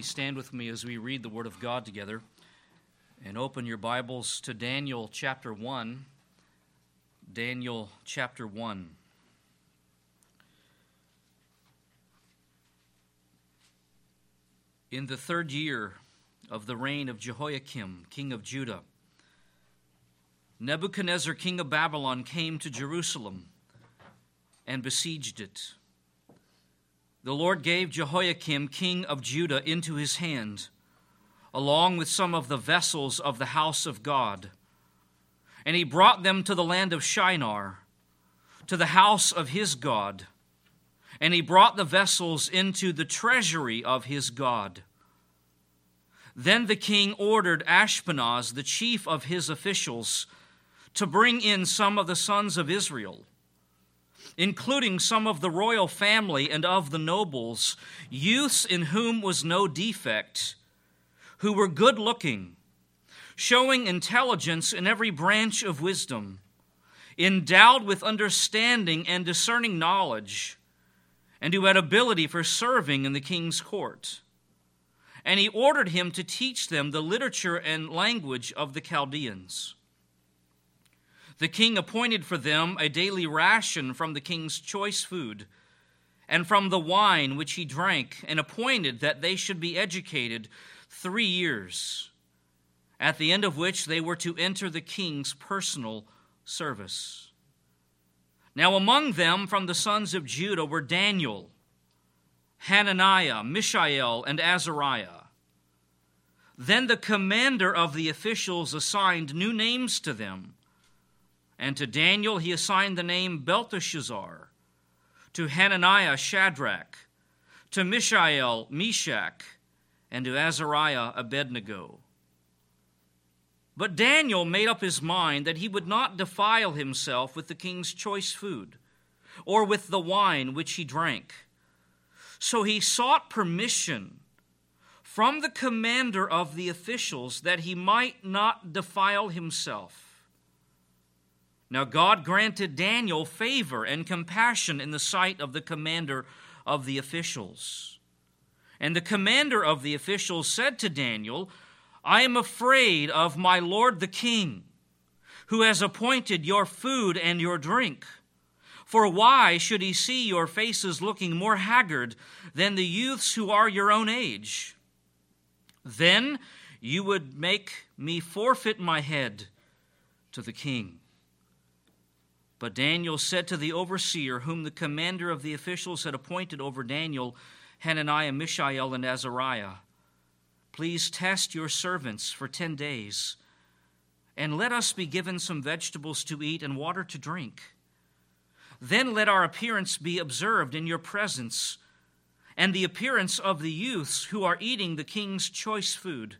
Please stand with me as we read the Word of God together and open your Bibles to Daniel chapter 1. Daniel chapter 1. In the third year of the reign of Jehoiakim, king of Judah, Nebuchadnezzar, king of Babylon, came to Jerusalem and besieged it. The Lord gave Jehoiakim, king of Judah, into his hand, along with some of the vessels of the house of God. And he brought them to the land of Shinar, to the house of his God. And he brought the vessels into the treasury of his God. Then the king ordered Ashpenaz, the chief of his officials, to bring in some of the sons of Israel, including some of the royal family and of the nobles, youths in whom was no defect, who were good looking, showing intelligence in every branch of wisdom, endowed with understanding and discerning knowledge, and who had ability for serving in the king's court. And he ordered him to teach them the literature and language of the Chaldeans. The king appointed for them a daily ration from the king's choice food and from the wine which he drank, and appointed that they should be educated three years, at the end of which they were to enter the king's personal service. Now, among them from the sons of Judah were Daniel, Hananiah, Mishael, and Azariah. Then the commander of the officials assigned new names to them and to Daniel he assigned the name Belteshazzar, to Hananiah Shadrach, to Mishael Meshach, and to Azariah Abednego. But Daniel made up his mind that he would not defile himself with the king's choice food, or with the wine which he drank. So he sought permission from the commander of the officials that he might not defile himself. Now, God granted Daniel favor and compassion in the sight of the commander of the officials. And the commander of the officials said to Daniel, I am afraid of my lord the king, who has appointed your food and your drink. For why should he see your faces looking more haggard than the youths who are your own age? Then you would make me forfeit my head to the king. But Daniel said to the overseer, whom the commander of the officials had appointed over Daniel, Hananiah, Mishael, and Azariah, Please test your servants for ten days, and let us be given some vegetables to eat and water to drink. Then let our appearance be observed in your presence, and the appearance of the youths who are eating the king's choice food,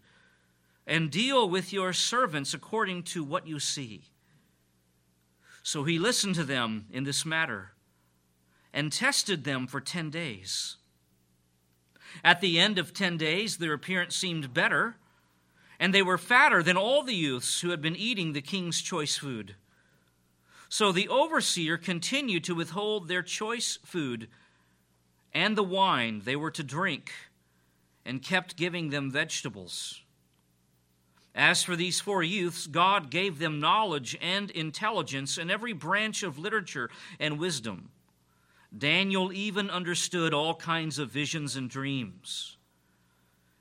and deal with your servants according to what you see. So he listened to them in this matter and tested them for 10 days. At the end of 10 days, their appearance seemed better, and they were fatter than all the youths who had been eating the king's choice food. So the overseer continued to withhold their choice food and the wine they were to drink, and kept giving them vegetables. As for these four youths, God gave them knowledge and intelligence in every branch of literature and wisdom. Daniel even understood all kinds of visions and dreams.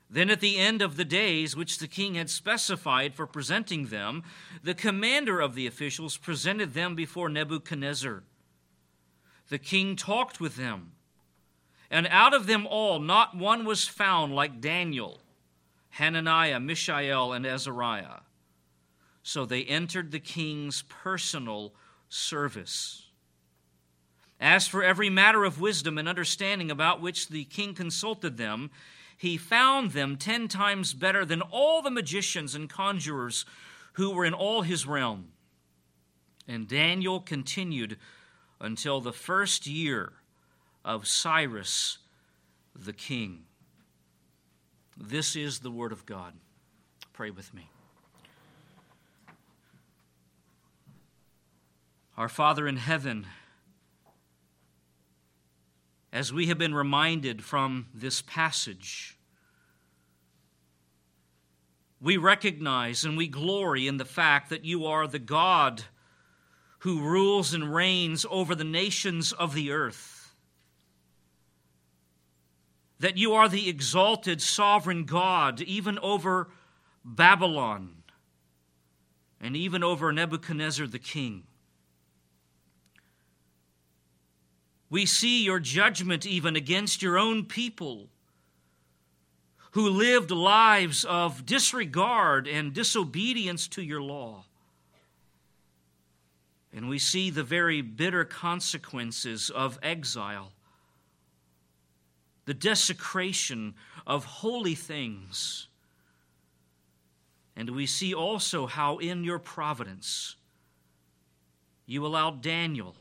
Then, at the end of the days which the king had specified for presenting them, the commander of the officials presented them before Nebuchadnezzar. The king talked with them, and out of them all, not one was found like Daniel Hananiah, Mishael, and Azariah. So they entered the king's personal service. As for every matter of wisdom and understanding about which the king consulted them, he found them ten times better than all the magicians and conjurers who were in all his realm. And Daniel continued until the first year of Cyrus the king. This is the Word of God. Pray with me. Our Father in heaven, as we have been reminded from this passage, we recognize and we glory in the fact that you are the God who rules and reigns over the nations of the earth. That you are the exalted sovereign God, even over Babylon and even over Nebuchadnezzar the king. We see your judgment even against your own people who lived lives of disregard and disobedience to your law. And we see the very bitter consequences of exile, the desecration of holy things. And we see also how, in your providence, you allowed Daniel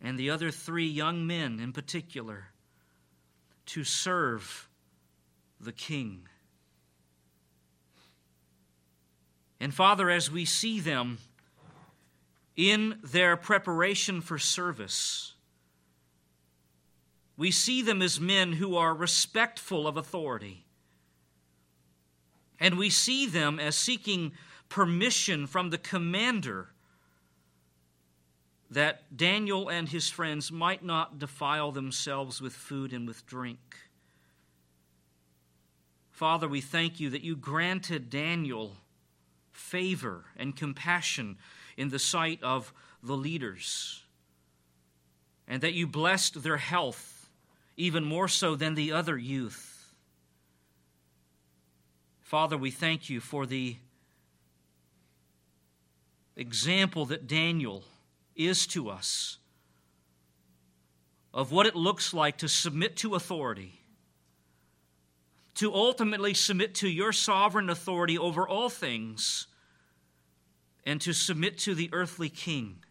and the other three young men in particular to serve the King. And Father, as we see them in their preparation for service, we see them as men who are respectful of authority. And we see them as seeking permission from the commander that Daniel and his friends might not defile themselves with food and with drink. Father, we thank you that you granted Daniel favor and compassion in the sight of the leaders, and that you blessed their health even more so than the other youth. Father, we thank you for the example that Daniel is to us of what it looks like to submit to authority, to ultimately submit to your sovereign authority over all things, and to submit to the earthly king.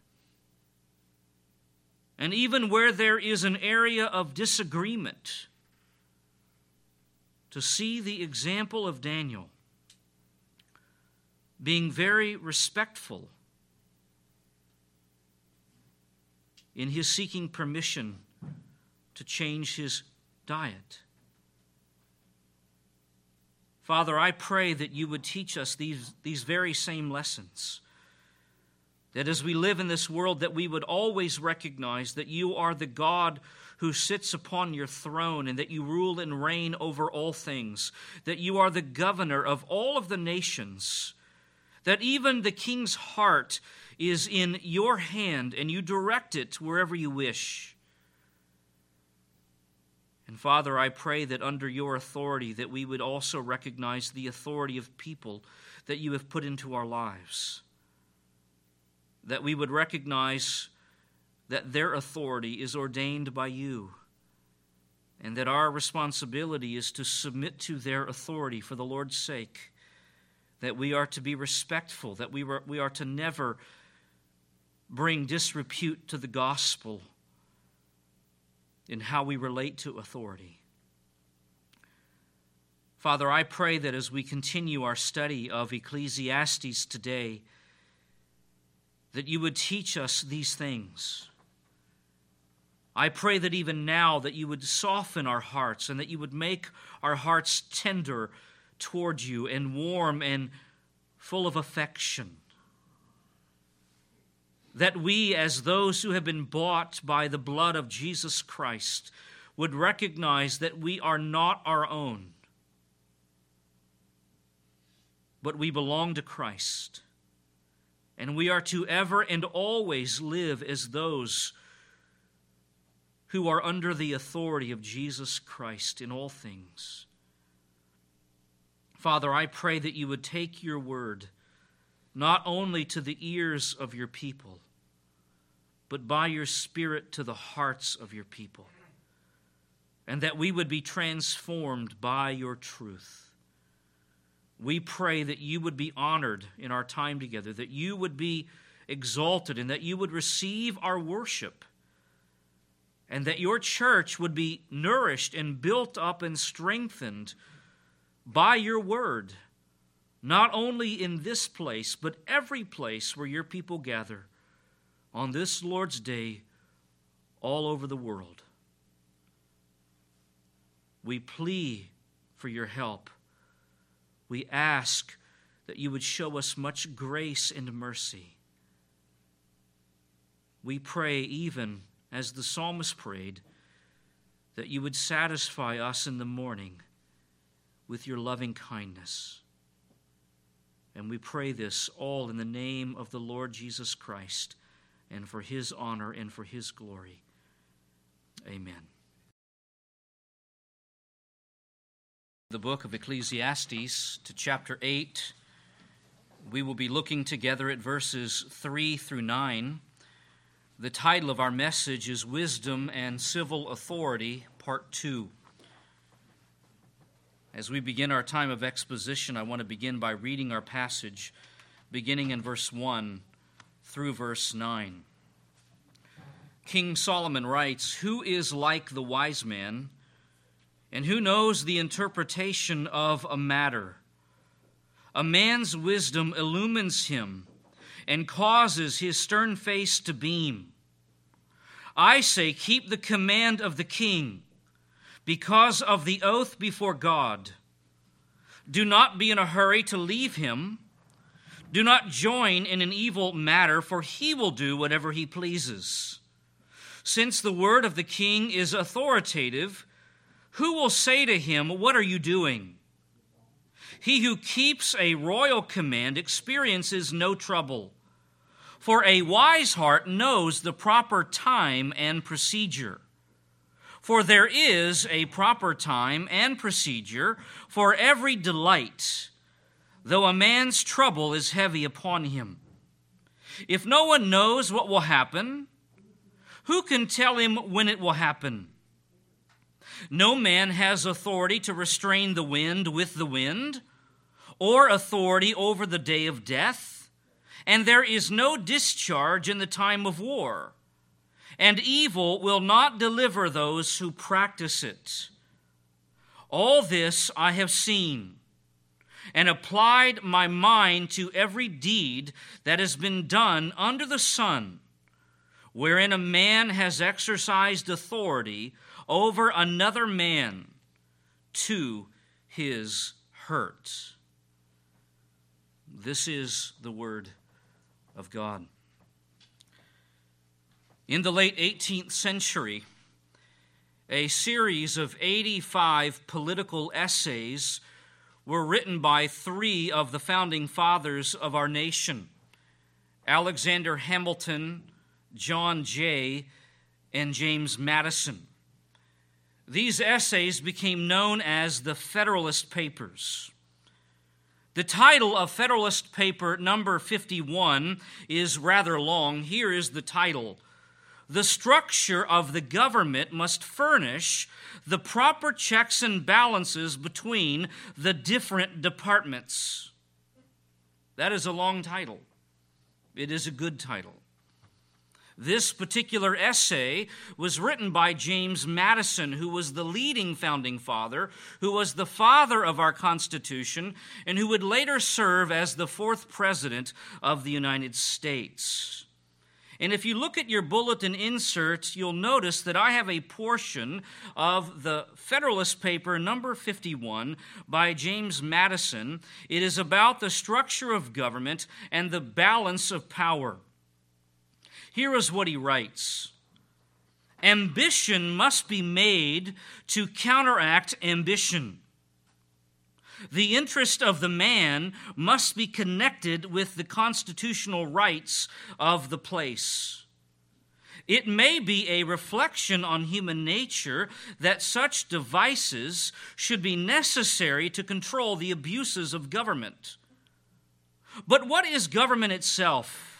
And even where there is an area of disagreement, to see the example of Daniel being very respectful in his seeking permission to change his diet. Father, I pray that you would teach us these, these very same lessons. That as we live in this world, that we would always recognize that you are the God who sits upon your throne and that you rule and reign over all things, that you are the governor of all of the nations, that even the king's heart is in your hand and you direct it wherever you wish. And Father, I pray that under your authority that we would also recognize the authority of people that you have put into our lives. That we would recognize that their authority is ordained by you and that our responsibility is to submit to their authority for the Lord's sake, that we are to be respectful, that we, were, we are to never bring disrepute to the gospel in how we relate to authority. Father, I pray that as we continue our study of Ecclesiastes today, that you would teach us these things. I pray that even now that you would soften our hearts and that you would make our hearts tender toward you and warm and full of affection that we, as those who have been bought by the blood of Jesus Christ, would recognize that we are not our own, but we belong to Christ. And we are to ever and always live as those who are under the authority of Jesus Christ in all things. Father, I pray that you would take your word not only to the ears of your people, but by your Spirit to the hearts of your people, and that we would be transformed by your truth. We pray that you would be honored in our time together, that you would be exalted, and that you would receive our worship, and that your church would be nourished and built up and strengthened by your word not only in this place, but every place where your people gather on this Lord's Day all over the world. We plea for your help. We ask that you would show us much grace and mercy. We pray, even as the psalmist prayed, that you would satisfy us in the morning with your loving kindness. And we pray this all in the name of the Lord Jesus Christ and for his honor and for his glory. Amen. The book of Ecclesiastes to chapter 8. We will be looking together at verses 3 through 9. The title of our message is Wisdom and Civil Authority, Part 2. As we begin our time of exposition, I want to begin by reading our passage, beginning in verse 1 through verse 9. King Solomon writes Who is like the wise man, and who knows the interpretation of a matter? A man's wisdom illumines him and causes his stern face to beam. I say, keep the command of the king because of the oath before God. Do not be in a hurry to leave him. Do not join in an evil matter, for he will do whatever he pleases. Since the word of the king is authoritative, who will say to him, What are you doing? He who keeps a royal command experiences no trouble, for a wise heart knows the proper time and procedure. For there is a proper time and procedure for every delight, though a man's trouble is heavy upon him. If no one knows what will happen, who can tell him when it will happen? No man has authority to restrain the wind with the wind or authority over the day of death, and there is no discharge in the time of war, and evil will not deliver those who practice it. All this I have seen and applied my mind to every deed that has been done under the sun, wherein a man has exercised authority over another man to his hurt. This is the Word of God. In the late 18th century, a series of 85 political essays were written by three of the founding fathers of our nation Alexander Hamilton, John Jay, and James Madison. These essays became known as the Federalist Papers. The title of Federalist Paper number 51 is rather long. Here is the title The structure of the government must furnish the proper checks and balances between the different departments. That is a long title. It is a good title. This particular essay was written by James Madison, who was the leading founding father, who was the father of our Constitution, and who would later serve as the fourth president of the United States. And if you look at your bulletin inserts, you'll notice that I have a portion of the Federalist paper number 51 by James Madison. It is about the structure of government and the balance of power. Here is what he writes Ambition must be made to counteract ambition. The interest of the man must be connected with the constitutional rights of the place. It may be a reflection on human nature that such devices should be necessary to control the abuses of government. But what is government itself?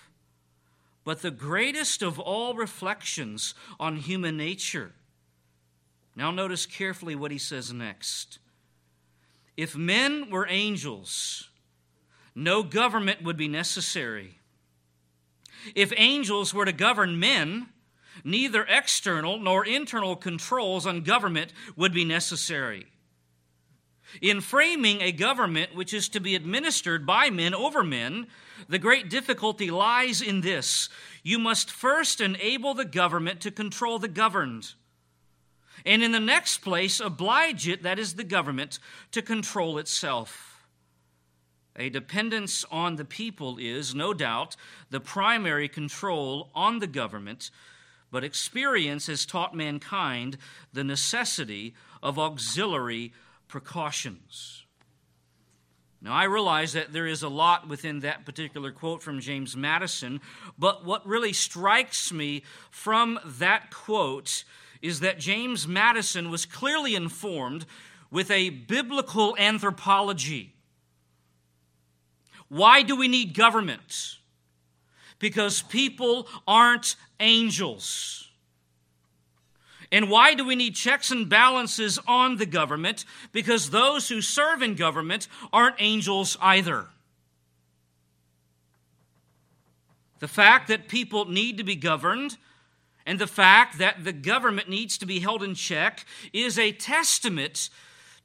But the greatest of all reflections on human nature. Now, notice carefully what he says next. If men were angels, no government would be necessary. If angels were to govern men, neither external nor internal controls on government would be necessary. In framing a government which is to be administered by men over men, the great difficulty lies in this you must first enable the government to control the governed. And in the next place, oblige it, that is the government, to control itself. A dependence on the people is, no doubt, the primary control on the government, but experience has taught mankind the necessity of auxiliary precautions. Now, I realize that there is a lot within that particular quote from James Madison, but what really strikes me from that quote is that James Madison was clearly informed with a biblical anthropology. Why do we need government? Because people aren't angels. And why do we need checks and balances on the government? Because those who serve in government aren't angels either. The fact that people need to be governed and the fact that the government needs to be held in check is a testament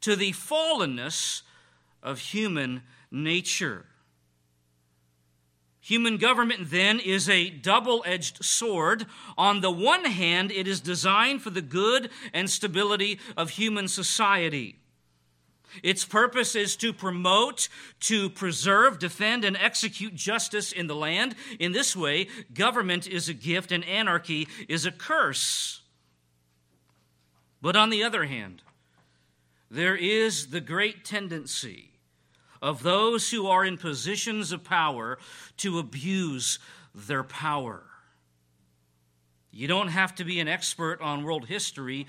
to the fallenness of human nature. Human government, then, is a double edged sword. On the one hand, it is designed for the good and stability of human society. Its purpose is to promote, to preserve, defend, and execute justice in the land. In this way, government is a gift and anarchy is a curse. But on the other hand, there is the great tendency of those who are in positions of power to abuse their power. You don't have to be an expert on world history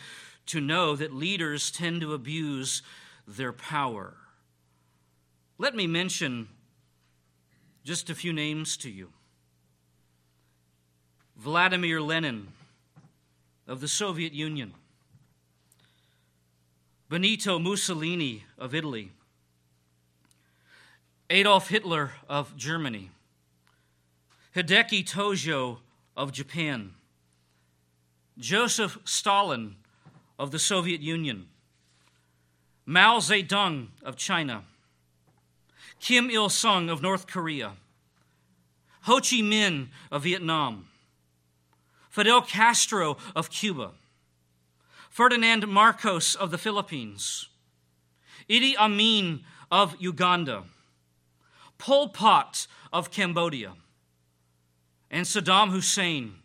to know that leaders tend to abuse their power. Let me mention just a few names to you Vladimir Lenin of the Soviet Union. Benito Mussolini of Italy, Adolf Hitler of Germany, Hideki Tojo of Japan, Joseph Stalin of the Soviet Union, Mao Zedong of China, Kim Il sung of North Korea, Ho Chi Minh of Vietnam, Fidel Castro of Cuba, Ferdinand Marcos of the Philippines, Idi Amin of Uganda, Pol Pot of Cambodia, and Saddam Hussein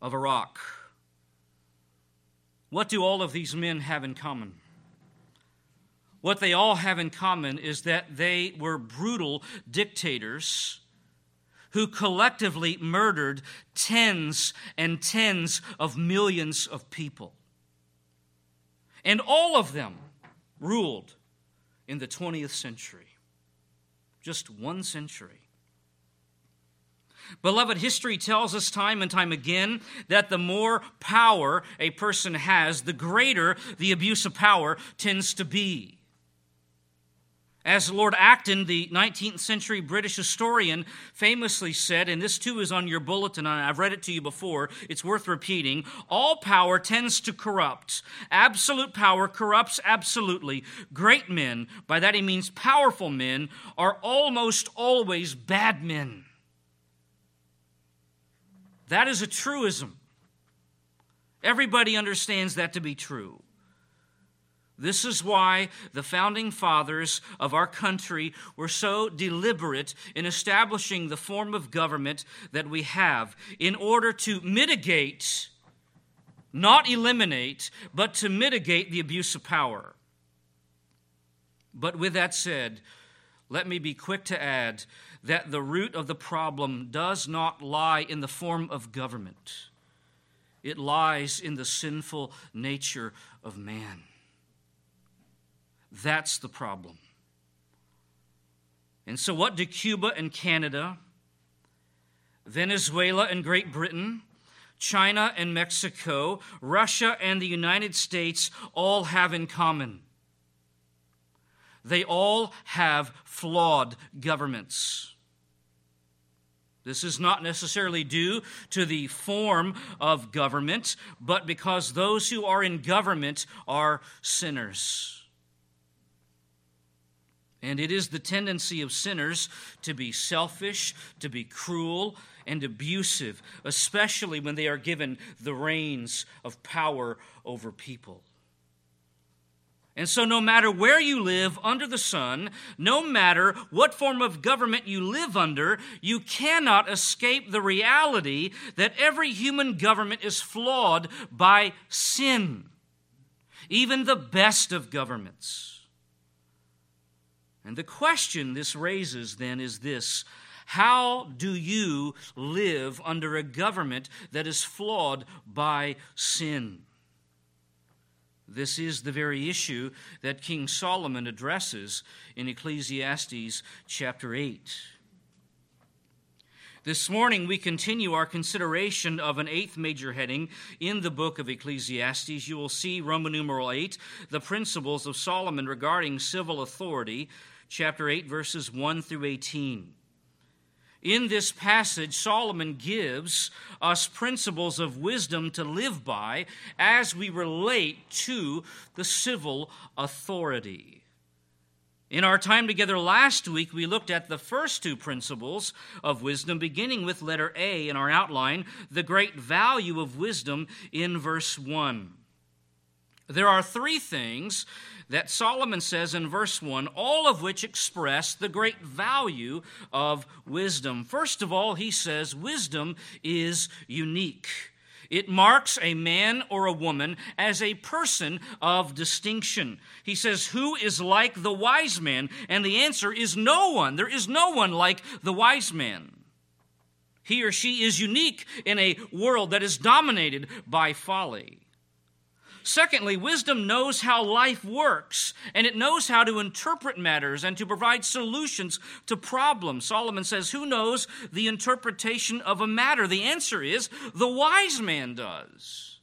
of Iraq. What do all of these men have in common? What they all have in common is that they were brutal dictators who collectively murdered tens and tens of millions of people. And all of them ruled in the 20th century. Just one century. Beloved, history tells us time and time again that the more power a person has, the greater the abuse of power tends to be. As Lord Acton, the 19th century British historian, famously said, and this too is on your bulletin, I've read it to you before, it's worth repeating all power tends to corrupt. Absolute power corrupts absolutely. Great men, by that he means powerful men, are almost always bad men. That is a truism. Everybody understands that to be true. This is why the founding fathers of our country were so deliberate in establishing the form of government that we have in order to mitigate, not eliminate, but to mitigate the abuse of power. But with that said, let me be quick to add that the root of the problem does not lie in the form of government, it lies in the sinful nature of man. That's the problem. And so, what do Cuba and Canada, Venezuela and Great Britain, China and Mexico, Russia and the United States all have in common? They all have flawed governments. This is not necessarily due to the form of government, but because those who are in government are sinners. And it is the tendency of sinners to be selfish, to be cruel, and abusive, especially when they are given the reins of power over people. And so, no matter where you live under the sun, no matter what form of government you live under, you cannot escape the reality that every human government is flawed by sin, even the best of governments. And the question this raises then is this How do you live under a government that is flawed by sin? This is the very issue that King Solomon addresses in Ecclesiastes chapter 8. This morning, we continue our consideration of an eighth major heading in the book of Ecclesiastes. You will see Roman numeral 8, the principles of Solomon regarding civil authority, chapter 8, verses 1 through 18. In this passage, Solomon gives us principles of wisdom to live by as we relate to the civil authority. In our time together last week, we looked at the first two principles of wisdom, beginning with letter A in our outline, the great value of wisdom in verse 1. There are three things that Solomon says in verse 1, all of which express the great value of wisdom. First of all, he says wisdom is unique. It marks a man or a woman as a person of distinction. He says, Who is like the wise man? And the answer is no one. There is no one like the wise man. He or she is unique in a world that is dominated by folly. Secondly, wisdom knows how life works, and it knows how to interpret matters and to provide solutions to problems. Solomon says, Who knows the interpretation of a matter? The answer is the wise man does.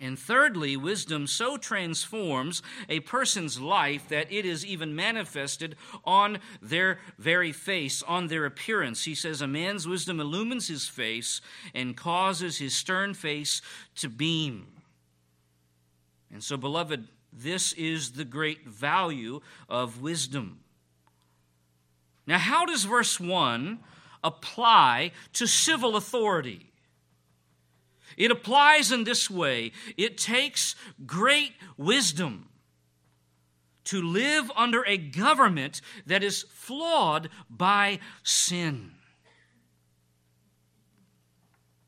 And thirdly, wisdom so transforms a person's life that it is even manifested on their very face, on their appearance. He says, A man's wisdom illumines his face and causes his stern face to beam. And so, beloved, this is the great value of wisdom. Now, how does verse 1 apply to civil authority? It applies in this way it takes great wisdom to live under a government that is flawed by sin.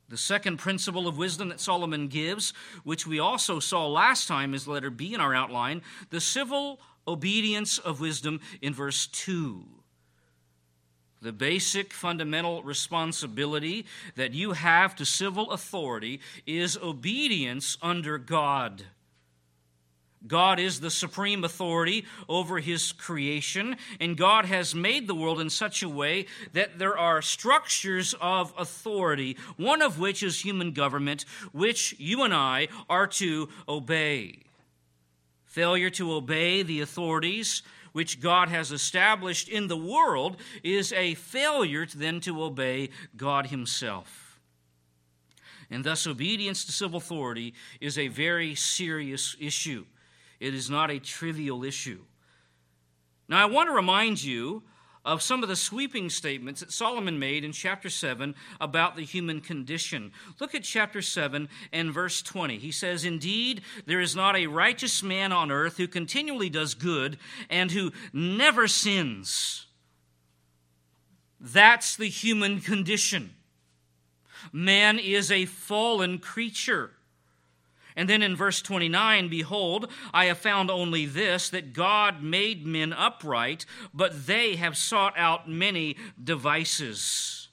The second principle of wisdom that Solomon gives, which we also saw last time, is letter B in our outline the civil obedience of wisdom in verse 2. The basic fundamental responsibility that you have to civil authority is obedience under God. God is the supreme authority over his creation, and God has made the world in such a way that there are structures of authority, one of which is human government, which you and I are to obey. Failure to obey the authorities which God has established in the world is a failure then to obey God Himself. And thus, obedience to civil authority is a very serious issue. It is not a trivial issue. Now, I want to remind you of some of the sweeping statements that Solomon made in chapter 7 about the human condition. Look at chapter 7 and verse 20. He says, Indeed, there is not a righteous man on earth who continually does good and who never sins. That's the human condition. Man is a fallen creature. And then in verse 29, behold, I have found only this that God made men upright, but they have sought out many devices.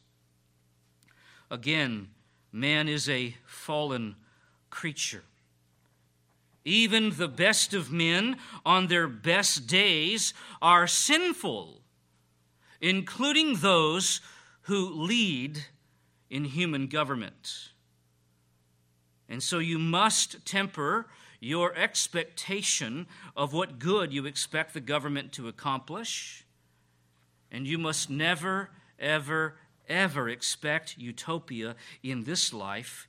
Again, man is a fallen creature. Even the best of men on their best days are sinful, including those who lead in human government. And so you must temper your expectation of what good you expect the government to accomplish. And you must never, ever, ever expect utopia in this life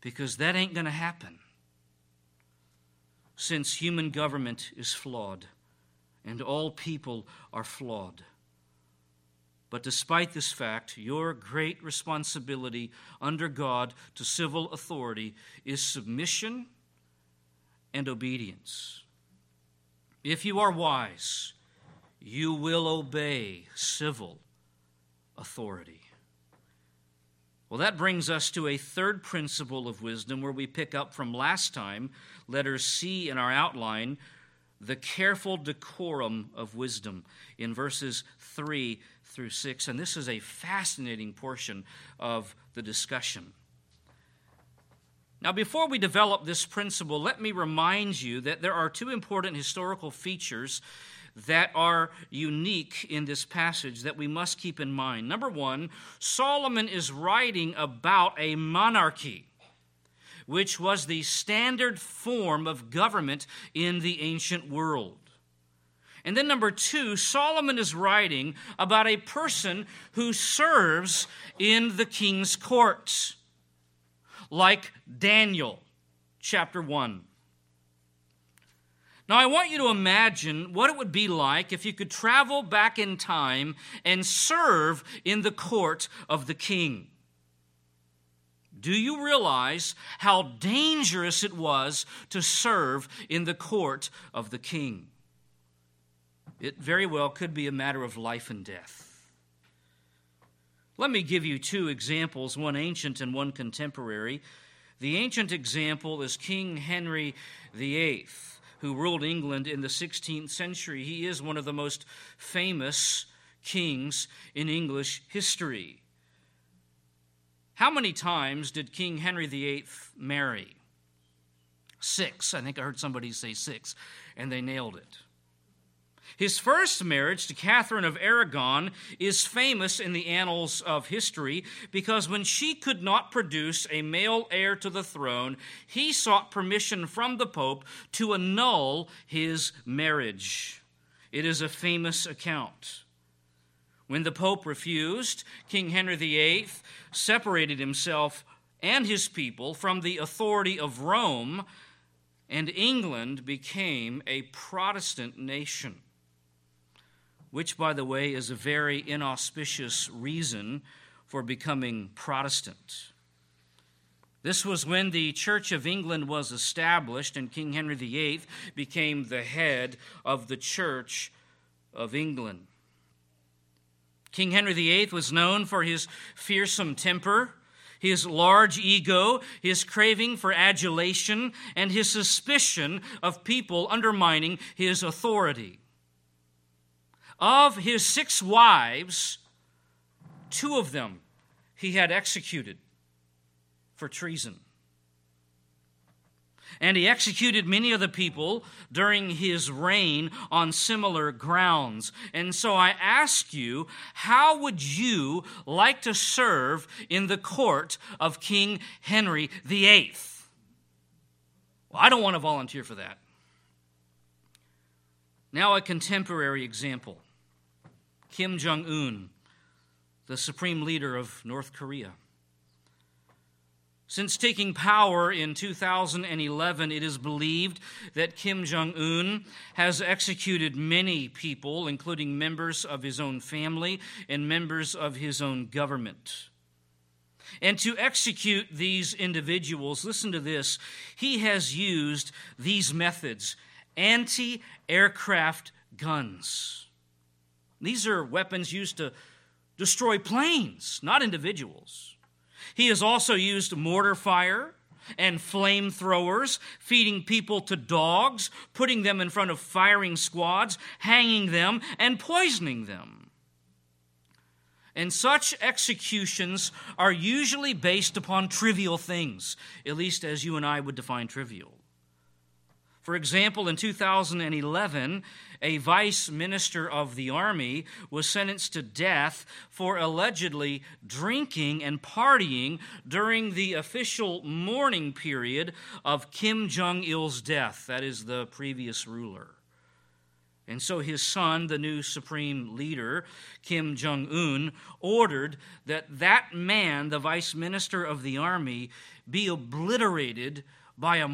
because that ain't going to happen. Since human government is flawed and all people are flawed. But despite this fact, your great responsibility under God to civil authority is submission and obedience. If you are wise, you will obey civil authority. Well, that brings us to a third principle of wisdom where we pick up from last time, letter C in our outline, the careful decorum of wisdom in verses 3 through 6. And this is a fascinating portion of the discussion. Now, before we develop this principle, let me remind you that there are two important historical features that are unique in this passage that we must keep in mind. Number one, Solomon is writing about a monarchy, which was the standard form of government in the ancient world. And then, number two, Solomon is writing about a person who serves in the king's courts like Daniel, chapter 1. Now, I want you to imagine what it would be like if you could travel back in time and serve in the court of the king. Do you realize how dangerous it was to serve in the court of the king? It very well could be a matter of life and death. Let me give you two examples, one ancient and one contemporary. The ancient example is King Henry VIII, who ruled England in the 16th century. He is one of the most famous kings in English history. How many times did King Henry VIII marry? Six. I think I heard somebody say six, and they nailed it. His first marriage to Catherine of Aragon is famous in the annals of history because when she could not produce a male heir to the throne, he sought permission from the Pope to annul his marriage. It is a famous account. When the Pope refused, King Henry VIII separated himself and his people from the authority of Rome, and England became a Protestant nation which, by the way, is a very inauspicious reason for becoming Protestant. This was when the Church of England was established, and King Henry VIII became the head of the Church of England. King Henry VIII was known for his fearsome temper, his large ego, his craving for adulation, and his suspicion of people undermining his authority. Of his six wives, two of them he had executed for treason. And he executed many of the people during his reign on similar grounds. And so I ask you, how would you like to serve in the court of King Henry VIII? Well, I don't want to volunteer for that. Now, a contemporary example. Kim Jong un, the supreme leader of North Korea. Since taking power in 2011, it is believed that Kim Jong un has executed many people, including members of his own family and members of his own government. And to execute these individuals, listen to this, he has used these methods anti aircraft guns. These are weapons used to destroy planes, not individuals. He has also used mortar fire and flamethrowers, feeding people to dogs, putting them in front of firing squads, hanging them, and poisoning them. And such executions are usually based upon trivial things, at least as you and I would define trivial. For example, in 2011, a vice minister of the army was sentenced to death for allegedly drinking and partying during the official mourning period of Kim Jong il's death, that is, the previous ruler. And so his son, the new supreme leader, Kim Jong un, ordered that that man, the vice minister of the army, be obliterated by a